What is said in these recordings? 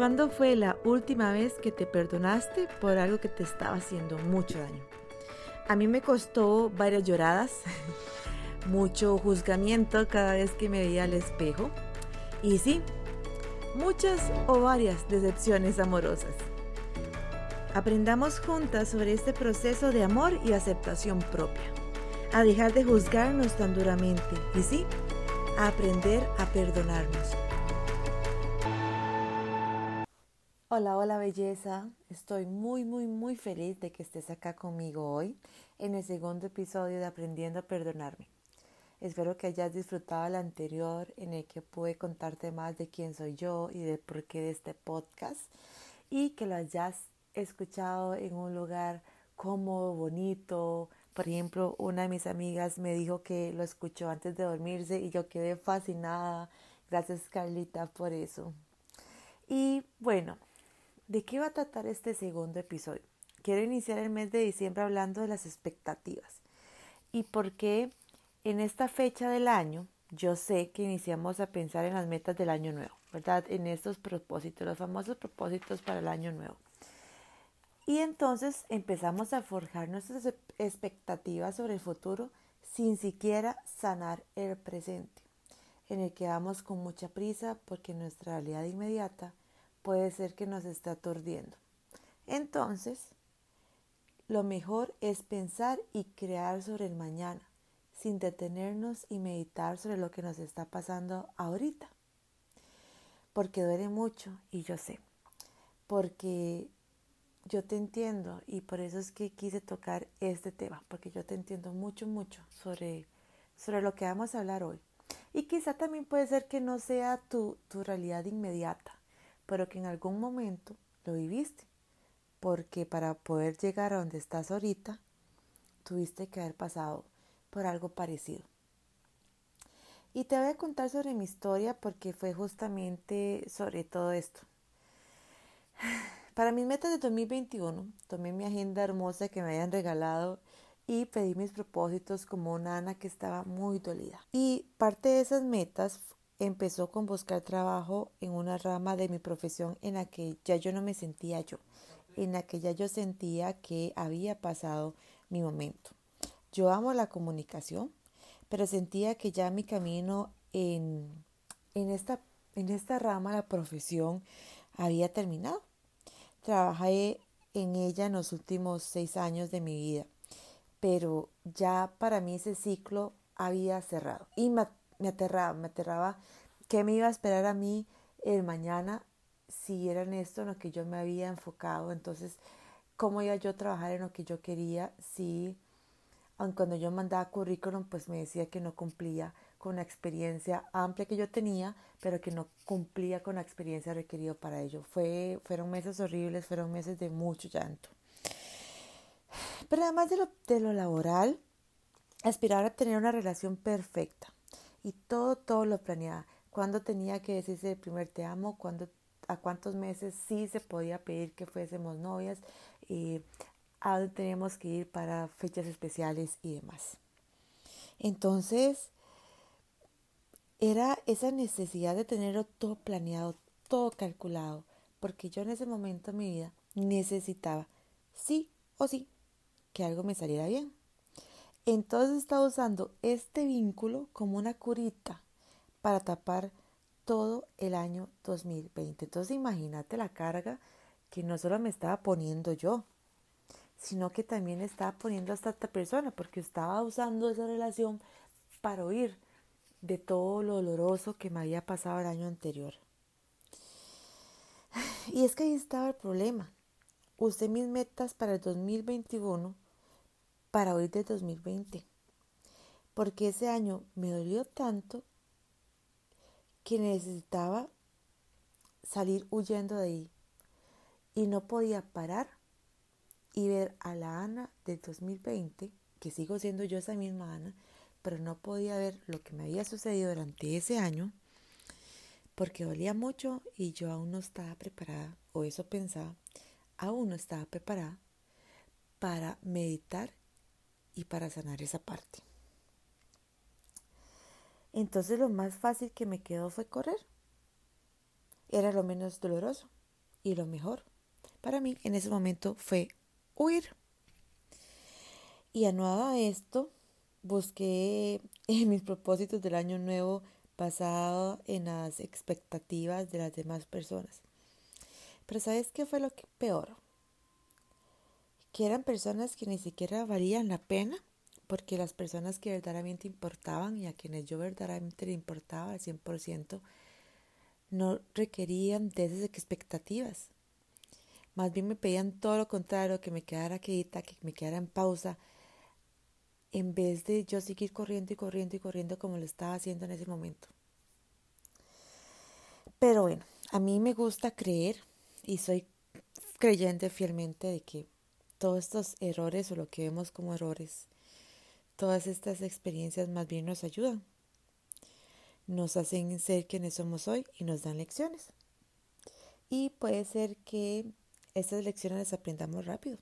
¿Cuándo fue la última vez que te perdonaste por algo que te estaba haciendo mucho daño? A mí me costó varias lloradas, mucho juzgamiento cada vez que me veía al espejo y sí, muchas o varias decepciones amorosas. Aprendamos juntas sobre este proceso de amor y aceptación propia, a dejar de juzgarnos tan duramente y sí, a aprender a perdonarnos. Hola, hola belleza. Estoy muy, muy, muy feliz de que estés acá conmigo hoy en el segundo episodio de Aprendiendo a Perdonarme. Espero que hayas disfrutado el anterior en el que pude contarte más de quién soy yo y de por qué de este podcast y que lo hayas escuchado en un lugar cómodo, bonito. Por ejemplo, una de mis amigas me dijo que lo escuchó antes de dormirse y yo quedé fascinada. Gracias Carlita por eso. Y bueno, ¿De qué va a tratar este segundo episodio? Quiero iniciar el mes de diciembre hablando de las expectativas y por qué en esta fecha del año yo sé que iniciamos a pensar en las metas del año nuevo, ¿verdad? En estos propósitos, los famosos propósitos para el año nuevo. Y entonces empezamos a forjar nuestras expectativas sobre el futuro sin siquiera sanar el presente, en el que vamos con mucha prisa porque nuestra realidad inmediata puede ser que nos está aturdiendo. Entonces, lo mejor es pensar y crear sobre el mañana, sin detenernos y meditar sobre lo que nos está pasando ahorita. Porque duele mucho y yo sé. Porque yo te entiendo y por eso es que quise tocar este tema, porque yo te entiendo mucho, mucho sobre, sobre lo que vamos a hablar hoy. Y quizá también puede ser que no sea tu, tu realidad inmediata, pero que en algún momento lo viviste, porque para poder llegar a donde estás ahorita, tuviste que haber pasado por algo parecido. Y te voy a contar sobre mi historia porque fue justamente sobre todo esto. Para mis metas de 2021, tomé mi agenda hermosa que me habían regalado y pedí mis propósitos como una Ana que estaba muy dolida. Y parte de esas metas empezó con buscar trabajo en una rama de mi profesión en la que ya yo no me sentía yo, en la que ya yo sentía que había pasado mi momento. Yo amo la comunicación, pero sentía que ya mi camino en, en, esta, en esta rama, la profesión, había terminado. Trabajé en ella en los últimos seis años de mi vida, pero ya para mí ese ciclo había cerrado y me me aterraba, me aterraba qué me iba a esperar a mí el mañana si era en esto en lo que yo me había enfocado. Entonces, ¿cómo iba yo a trabajar en lo que yo quería si aun cuando yo mandaba currículum, pues me decía que no cumplía con la experiencia amplia que yo tenía, pero que no cumplía con la experiencia requerida para ello. Fue, fueron meses horribles, fueron meses de mucho llanto. Pero además de lo, de lo laboral, aspiraba a tener una relación perfecta y todo, todo lo planeaba. Cuándo tenía que decirse el primer te amo, cuándo, a cuántos meses sí se podía pedir que fuésemos novias, y a dónde teníamos que ir para fechas especiales y demás. Entonces, era esa necesidad de tenerlo todo planeado, todo calculado, porque yo en ese momento de mi vida necesitaba, sí o sí, que algo me saliera bien. Entonces estaba usando este vínculo como una curita para tapar todo el año 2020. Entonces imagínate la carga que no solo me estaba poniendo yo, sino que también estaba poniendo a esta persona, porque estaba usando esa relación para huir de todo lo doloroso que me había pasado el año anterior. Y es que ahí estaba el problema. Usé mis metas para el 2021 para hoy de 2020. Porque ese año me dolió tanto que necesitaba salir huyendo de ahí. Y no podía parar y ver a la Ana del 2020, que sigo siendo yo esa misma Ana, pero no podía ver lo que me había sucedido durante ese año porque dolía mucho y yo aún no estaba preparada, o eso pensaba, aún no estaba preparada para meditar y para sanar esa parte. Entonces lo más fácil que me quedó fue correr. Era lo menos doloroso. Y lo mejor para mí en ese momento fue huir. Y anuado a esto, busqué mis propósitos del año nuevo basado en las expectativas de las demás personas. Pero ¿sabes qué fue lo que peor? Que eran personas que ni siquiera valían la pena, porque las personas que verdaderamente importaban y a quienes yo verdaderamente le importaba al 100%, no requerían de esas expectativas. Más bien me pedían todo lo contrario, que me quedara quieta, que me quedara en pausa, en vez de yo seguir corriendo y corriendo y corriendo como lo estaba haciendo en ese momento. Pero bueno, a mí me gusta creer y soy creyente fielmente de que todos estos errores o lo que vemos como errores, todas estas experiencias más bien nos ayudan, nos hacen ser quienes somos hoy y nos dan lecciones. Y puede ser que estas lecciones las aprendamos rápido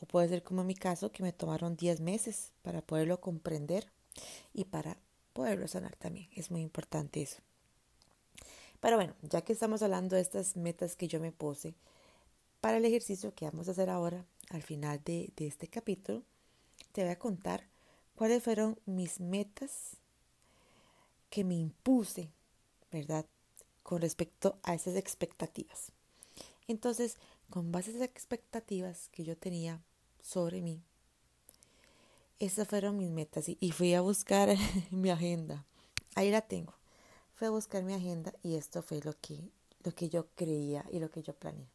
o puede ser como en mi caso, que me tomaron 10 meses para poderlo comprender y para poderlo sanar también. Es muy importante eso. Pero bueno, ya que estamos hablando de estas metas que yo me puse, para el ejercicio que vamos a hacer ahora, al final de, este capítulo, te voy a contar cuáles fueron mis metas que me impuse, ¿verdad? Con respecto a esas expectativas. Entonces, con base a esas expectativas que yo tenía sobre mí, esas fueron mis metas y fui a buscar mi agenda. Ahí la tengo. Fui a buscar mi agenda y esto fue lo que, lo que yo creía y lo que yo planeé.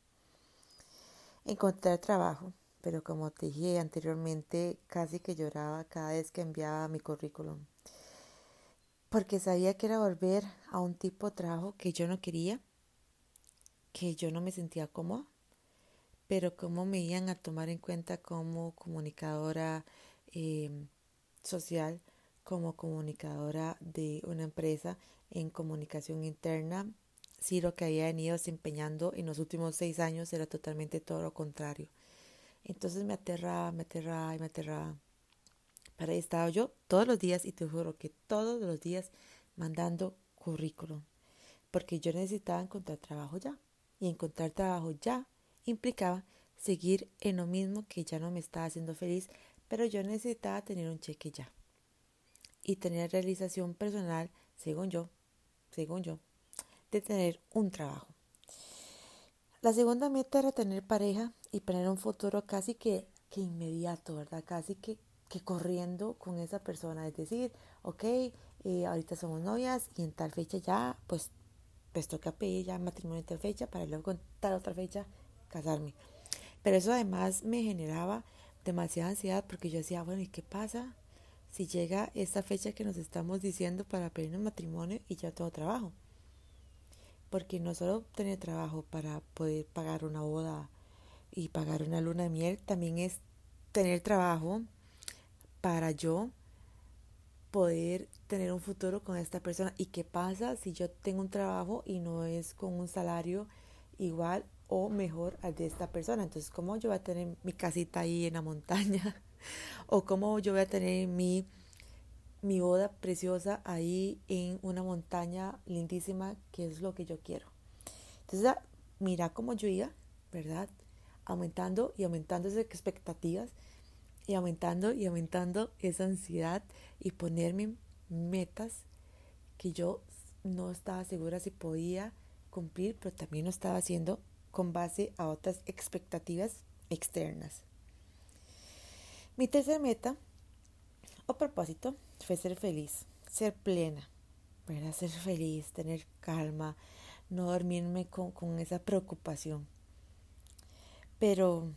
Encontrar trabajo, pero como te dije anteriormente, casi que lloraba cada vez que enviaba mi currículum. Porque sabía que era volver a un tipo de trabajo que yo no quería, que yo no me sentía cómoda pero cómo me iban a tomar en cuenta como comunicadora em, social, como comunicadora de una empresa en comunicación interna, si lo que había venido desempeñando en los últimos seis años era totalmente todo lo contrario. Entonces me aterraba, me aterraba y me aterraba. Para ahí estaba yo todos los días y te juro que todos los días mandando currículum, porque yo necesitaba encontrar trabajo ya. Y encontrar trabajo ya implicaba seguir en lo mismo que ya no me estaba haciendo feliz, pero yo necesitaba tener un cheque ya. Y tener realización personal, según yo, según yo, de tener un trabajo. La segunda meta era tener pareja y tener un futuro casi que, que inmediato, ¿verdad? Casi que, que corriendo con esa persona. Es decir, ok, eh, ahorita somos novias y en tal fecha ya, pues, pues toca pedir ya matrimonio en tal fecha para luego en tal otra fecha casarme. Pero eso además me generaba demasiada ansiedad porque yo decía, bueno, ¿y qué pasa si llega esta fecha que nos estamos diciendo para pedir un matrimonio y ya tengo trabajo? Porque no solo tener trabajo para poder pagar una boda y pagar una luna de miel, también es tener trabajo para yo poder tener un futuro con esta persona. ¿Y qué pasa si yo tengo un trabajo y no es con un salario igual o mejor al de esta persona. Entonces, ¿cómo yo voy a tener mi casita ahí en la montaña? ¿O cómo yo voy a tener mi, mi boda preciosa ahí en una montaña lindísima, que es lo que yo quiero? Entonces, ah, mira cómo yo iba, ¿verdad? Aumentando y aumentando esas expectativas y aumentando y aumentando esa ansiedad y ponerme metas que yo no estaba segura si podía cumplir, pero también lo estaba haciendo con base a otras expectativas externas. Mi tercera meta o propósito fue ser feliz, ser plena, ¿verdad? ser feliz, tener calma, no dormirme con, con esa preocupación. Pero,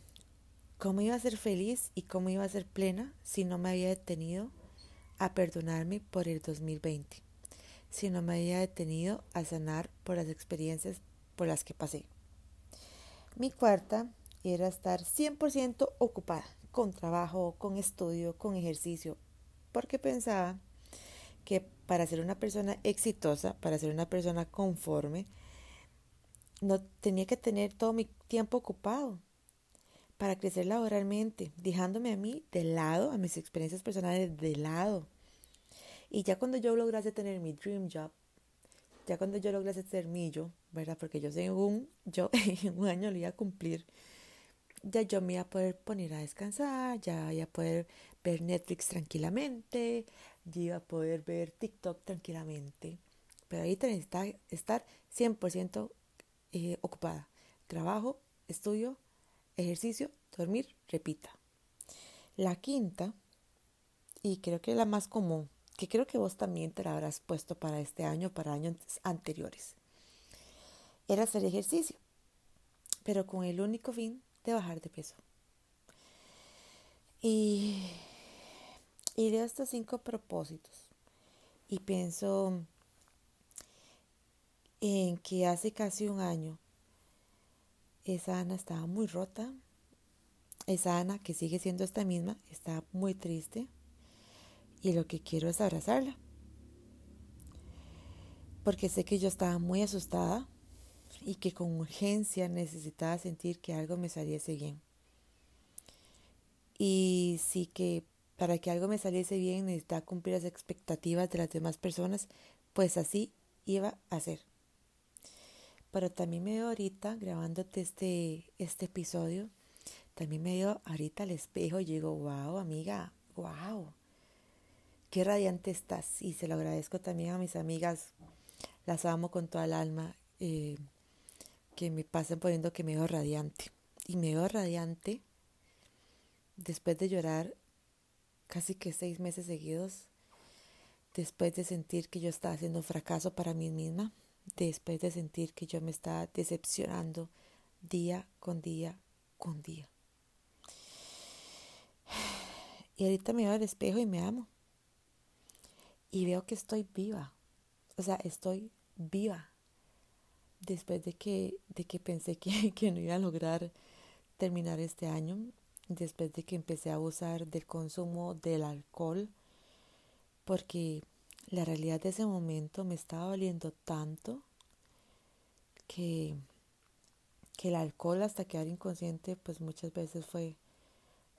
¿cómo iba a ser feliz y cómo iba a ser plena si no me había detenido a perdonarme por el 2020? Si no me había detenido a sanar por las experiencias por las que pasé. Mi cuarta era estar 100% ocupada con trabajo, con estudio, con ejercicio, porque pensaba que para ser una persona exitosa, para ser una persona conforme, no tenía que tener todo mi tiempo ocupado para crecer laboralmente, dejándome a mí de lado, a mis experiencias personales de lado. Y ya cuando yo lograse tener mi dream job, ya cuando yo logré ser millo, ¿verdad? Porque yo según yo en un año lo iba a cumplir, ya yo me iba a poder poner a descansar, ya iba a poder ver Netflix tranquilamente, ya iba a poder ver TikTok tranquilamente. Pero ahí necesita estar 100% eh, ocupada. Trabajo, estudio, ejercicio, dormir, repita. La quinta, y creo que es la más común, que creo que vos también te la habrás puesto para este año, para años anteriores, era hacer ejercicio, pero con el único fin de bajar de peso. Y, y de estos cinco propósitos, y pienso en que hace casi un año esa Ana estaba muy rota, esa Ana que sigue siendo esta misma, está muy triste, y lo que quiero es abrazarla. Porque sé que yo estaba muy asustada y que con urgencia necesitaba sentir que algo me saliese bien. Y sí que para que algo me saliese bien necesitaba cumplir las expectativas de las demás personas, pues así iba a ser. Pero también me dio ahorita, grabándote este, este episodio, también me dio ahorita al espejo y digo, wow, amiga, wow qué radiante estás. Y se lo agradezco también a mis amigas, las amo con toda el alma, eh, que me pasen poniendo que me veo radiante. Y me veo radiante después de llorar casi que seis meses seguidos, después de sentir que yo estaba haciendo un fracaso para mí misma, después de sentir que yo me estaba decepcionando día con día con día. Y ahorita me veo al espejo y me amo y veo que estoy viva. O sea, estoy viva. Después de que, de que pensé que, que no iba a lograr terminar este año, después de que empecé a abusar del consumo del alcohol, porque la realidad de ese momento me estaba doliendo tanto que, que el alcohol hasta quedar inconsciente pues muchas veces fue,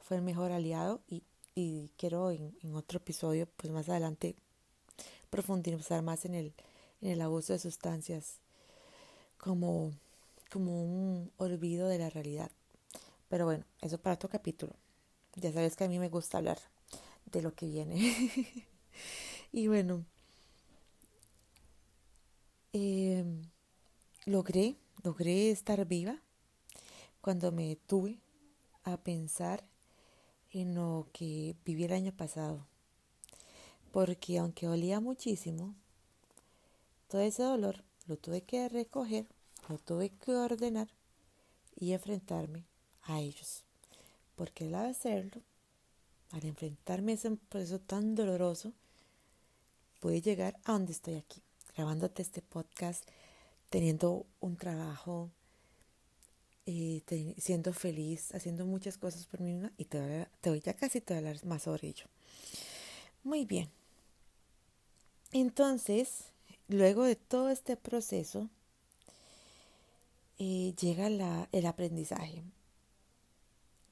fue el mejor aliado y, y quiero en, en otro episodio pues más adelante profundizar más en el, en el abuso de sustancias como, como un olvido de la realidad. Pero bueno, eso para otro capítulo. Ya sabes que a mí me gusta hablar de lo que viene. y bueno, em, logré, logré estar viva cuando me detuve a pensar en lo que viví el año pasado porque aunque olía muchísimo, todo ese dolor lo tuve que recoger, lo tuve que ordenar y enfrentarme a ellos. Porque al hacerlo, al enfrentarme a ese proceso tan doloroso, pude llegar a donde estoy aquí, grabándote este podcast, teniendo un trabajo, eh, siendo feliz, haciendo muchas cosas por mí misma y te voy, ya casi te voy a hablar más sobre ello. Muy bien, entonces, luego de todo este proceso, eh, llega el aprendizaje,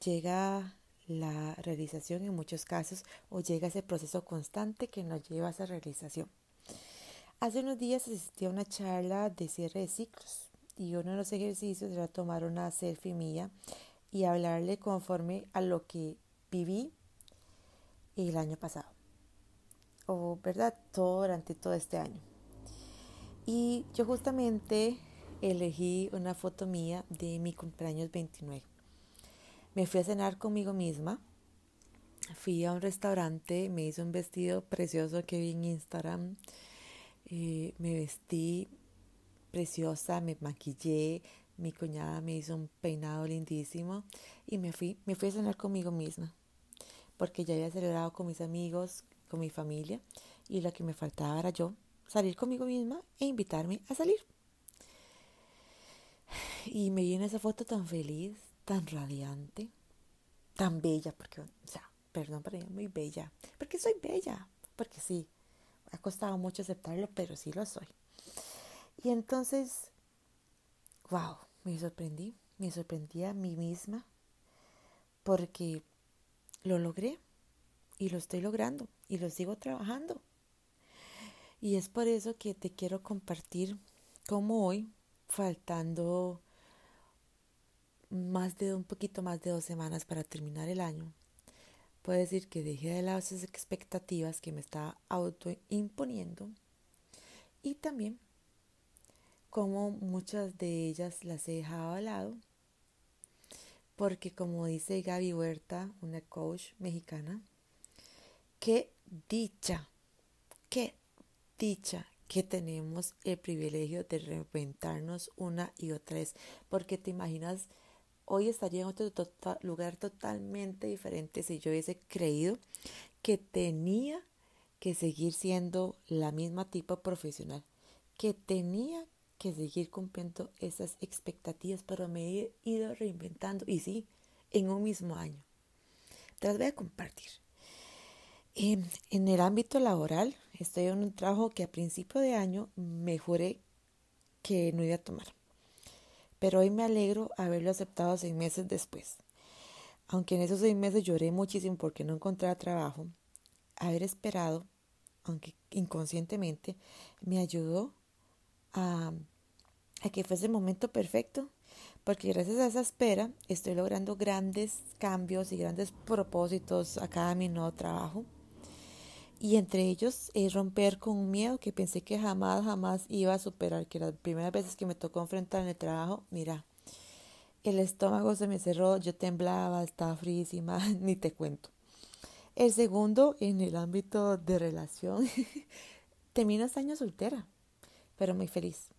llega la realización en muchos casos o llega ese proceso constante que nos lleva a esa realización. Hace unos días asistí a una charla de cierre de ciclos y uno de los ejercicios era tomar una selfie mía y hablarle conforme a lo que viví el año pasado o verdad, todo durante todo este año. Y yo justamente elegí una foto mía de mi cumpleaños 29. Me fui a cenar conmigo misma. Fui a un restaurante, me hice un vestido precioso que vi en Instagram. Eh, me vestí preciosa, me maquillé, mi cuñada me hizo un peinado lindísimo y me fui, me fui a cenar conmigo misma porque ya había celebrado con mis amigos, con mi familia y lo que me faltaba era yo salir conmigo misma e invitarme a salir. Y me vi en esa foto tan feliz, tan radiante, tan bella, porque, o sea, perdón, pero muy bella, porque soy bella, porque sí, ha costado mucho aceptarlo, pero sí lo soy. Y entonces, wow, me sorprendí, me sorprendí a mí misma, porque lo logré y lo estoy logrando y lo sigo trabajando. Y es por eso que te quiero compartir cómo hoy, faltando más de un poquito más de dos semanas para terminar el año, puedo decir que dejé de lado esas expectativas que me estaba autoimponiendo y también como muchas de ellas las he dejado al lado porque como dice Gaby Huerta, una coach mexicana, qué dicha, qué dicha que tenemos el privilegio de reinventarnos una y otra vez, porque te imaginas, hoy estaría en otro tota-, lugar totalmente diferente si yo hubiese creído que tenía que seguir siendo la misma tipo profesional, que tenía que seguir cumpliendo esas expectativas, pero me he ido reinventando y sí, en un mismo año. Te las voy a compartir. En, en el ámbito laboral, estoy en un trabajo que a principio de año me juré que no iba a tomar. Pero hoy me alegro haberlo aceptado seis meses después. Aunque en esos seis meses lloré muchísimo porque no encontraba trabajo, haber esperado aunque inconscientemente, me ayudó a, a que fuese el momento perfecto, porque gracias a esa espera estoy logrando grandes cambios y grandes propósitos a cada mi nuevo trabajo. Y entre ellos es romper con un miedo que pensé que jamás, jamás iba a superar, que las primeras veces que me tocó enfrentar en el trabajo, mira, el estómago se me cerró, yo temblaba, estaba frísima, ni te cuento. El segundo, en el ámbito de relación, termino este año soltera, pero muy feliz,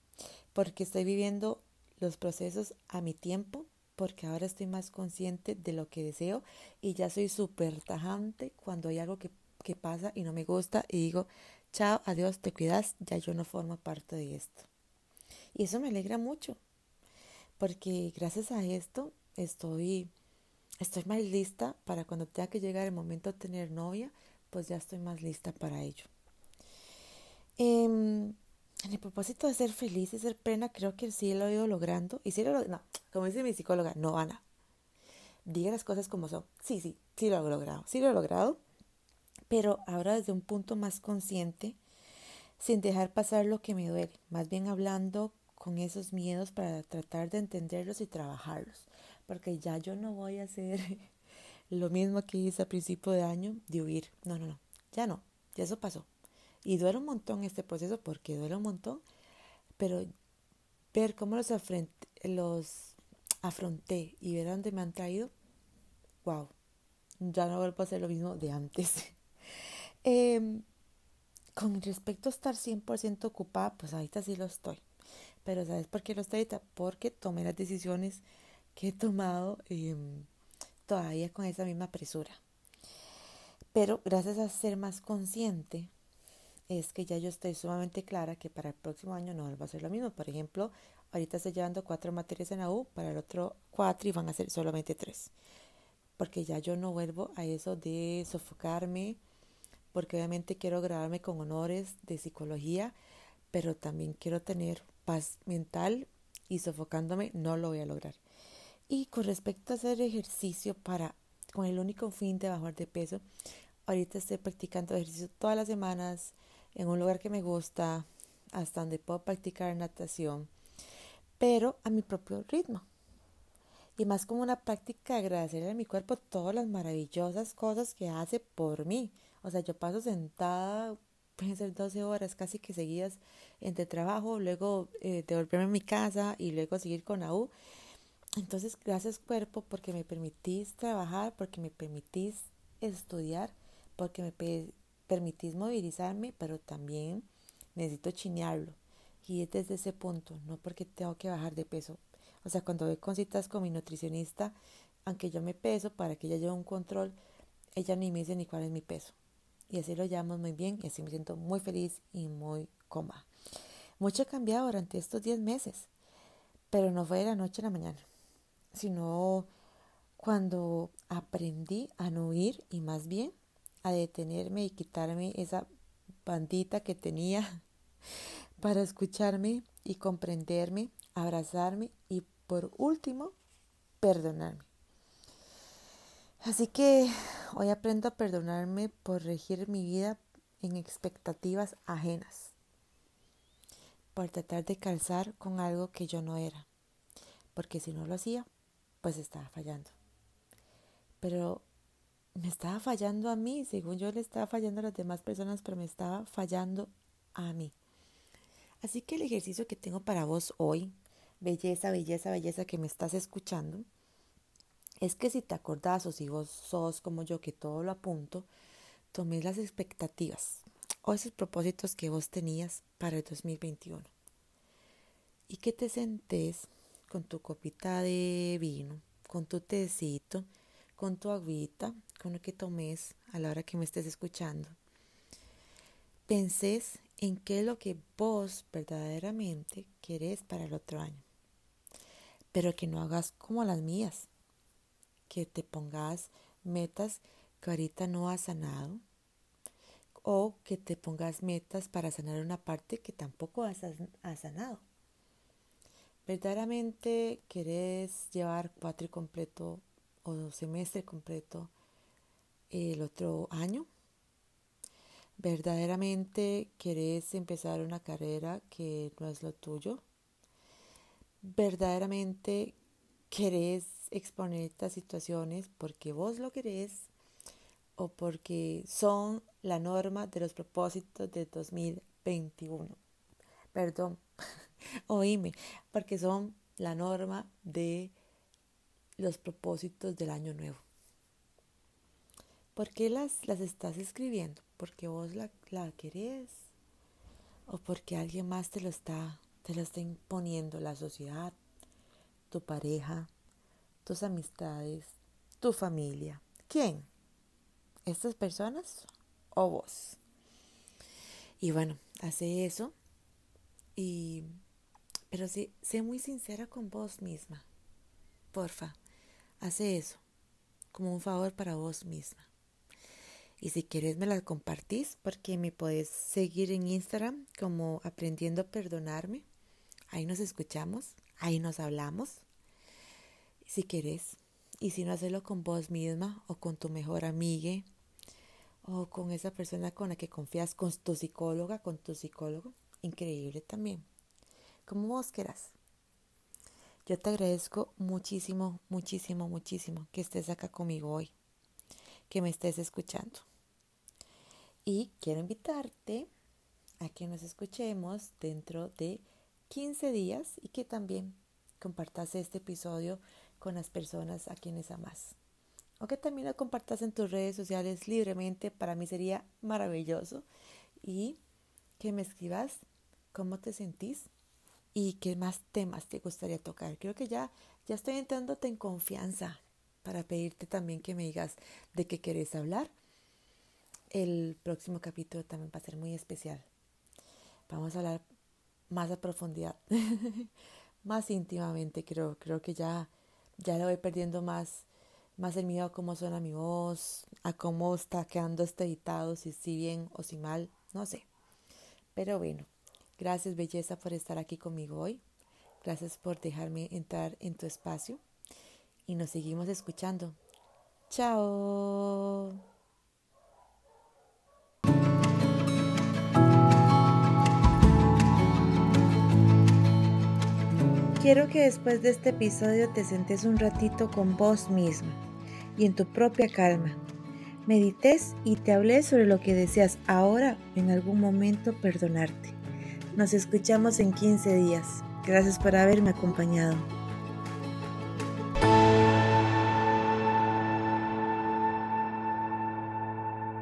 porque estoy viviendo los procesos a mi tiempo, porque ahora estoy más consciente de lo que deseo y ya soy súper tajante cuando hay algo que, que pasa y no me gusta y digo, chao, adiós, te cuidas, ya yo no formo parte de esto. Y eso me alegra mucho, porque gracias a esto estoy estoy más lista para cuando tenga que llegar el momento de tener novia, pues ya estoy más lista para ello. Em, en el propósito de ser feliz y ser plena, creo que sí lo he ido logrando. Y si lo no, como dice mi psicóloga, no, Ana, diga las cosas como son. Sí, sí, sí lo he logrado, sí lo he logrado, pero ahora desde un punto más consciente, sin dejar pasar lo que me duele, más bien hablando con esos miedos para tratar de entenderlos y trabajarlos porque ya yo no voy a hacer lo mismo que hice a principio de año de huir. No, no, no, ya no, ya eso pasó. Y duele un montón este proceso porque duele un montón, pero ver cómo los, los afronté y ver dónde me han traído, wow, ya no vuelvo a hacer lo mismo de antes. Em, con respecto a estar 100% ocupada, pues ahorita sí lo estoy. Pero ¿sabes por qué lo estoy ahorita? Porque tomé las decisiones que he tomado em, todavía con esa misma presura. Pero gracias a ser más consciente, es que ya yo estoy sumamente clara que para el próximo año no va a ser lo mismo. Por ejemplo, ahorita estoy llevando cuatro materias en la U, para el otro cuatro y van a ser solamente tres. Porque ya yo no vuelvo a eso de sofocarme, porque obviamente quiero graduarme con honores de psicología, pero también quiero tener paz mental y sofocándome no lo voy a lograr. Y con respecto a hacer ejercicio para, con el único fin de bajar de peso, ahorita estoy practicando ejercicio todas las semanas en un lugar que me gusta, hasta donde puedo practicar natación, pero a mi propio ritmo. Y más como una práctica de agradecerle a mi cuerpo todas las maravillosas cosas que hace por mí. O sea, yo paso sentada, pueden ser 12 horas casi que seguidas entre trabajo, luego eh, devolverme a mi casa y luego seguir con AU. Entonces, gracias cuerpo porque me permitís trabajar, porque me permitís estudiar, porque me permitís movilizarme, pero también necesito chinearlo. Y es desde ese punto, no porque tengo que bajar de peso. O sea, cuando voy con citas con mi nutricionista, aunque yo me peso para que ella lleve un control, ella ni me dice ni cuál es mi peso. Y así lo llamamos muy bien y así me siento muy feliz y muy cómoda. Mucho ha cambiado durante estos 10 meses, pero no fue de la noche a la mañana sino cuando aprendí a no huir y más bien a detenerme y quitarme esa bandita que tenía para escucharme y comprenderme, abrazarme y por último, perdonarme. Así que hoy aprendo a perdonarme por regir mi vida en expectativas ajenas. por tratar de calzar con algo que yo no era, porque si no lo hacía, pues estaba fallando. Pero me estaba fallando a mí, según yo le estaba fallando a las demás personas, pero me estaba fallando a mí. Así que el ejercicio que tengo para vos hoy, belleza, belleza, belleza que me estás escuchando, es que si te acordás o si vos sos como yo que todo lo apunto, tomes las expectativas o esos propósitos que vos tenías para el 2021 y que te sentés con tu copita de vino, con tu tecito, con tu agüita, con lo que tomes a la hora que me estés escuchando. Pensés en qué es lo que vos verdaderamente querés para el otro año. Pero que no hagas como las mías, que te pongas metas que ahorita no has sanado o que te pongas metas para sanar una parte que tampoco has, sanado. ¿Verdaderamente querés llevar cuatro completo o semestre completo el otro año? ¿Verdaderamente querés empezar una carrera que no es lo tuyo? ¿Verdaderamente querés exponer estas situaciones porque vos lo querés o porque son la norma de los propósitos de 2021. Perdón, oíme, porque son la norma de los propósitos del año nuevo. ¿Por qué las, las estás escribiendo? ¿Porque vos la, la querés? ¿O porque alguien más te lo está, te lo está imponiendo? La sociedad, tu pareja, tus amistades, tu familia. ¿Quién? ¿Estas personas o vos? Y bueno, hace eso. Y, pero sí, sé muy sincera con vos misma. Porfa, hace eso como un favor para vos misma. Y si quieres me la compartís porque me podés seguir en Instagram como aprendiendo a perdonarme. Ahí nos escuchamos, ahí nos hablamos si quieres. Y si no, hacerlo con vos misma o con tu mejor amiga o con esa persona con la que confías, con tu psicóloga, con tu psicólogo. Increíble también. Como vos quieras. Yo te agradezco muchísimo, muchísimo, muchísimo que estés acá conmigo hoy, que me estés escuchando. Y quiero invitarte a que nos escuchemos dentro de 15 días y que también compartas este episodio con las personas a quienes amas. O que también lo compartas en tus redes sociales libremente, para mí sería maravilloso. Y que me escribas cómo te sentís y qué más temas te gustaría tocar. Creo que ya, ya estoy entrándote en confianza para pedirte también que me digas de qué querés hablar. El próximo capítulo también va a ser muy especial. Vamos a hablar más a profundidad, más íntimamente, creo. Creo que ya ya le voy perdiendo más, más el miedo a cómo suena mi voz, a cómo está quedando este editado, si sí bien o si mal, no sé. Pero bueno, gracias belleza por estar aquí conmigo hoy. Gracias por dejarme entrar en tu espacio y nos seguimos escuchando. Chao. Quiero que después de este episodio te sentes un ratito con vos mismo y en tu propia calma. Medites y te hables sobre lo que deseas ahora en algún momento perdonarte. Nos escuchamos en 15 días. Gracias por haberme acompañado.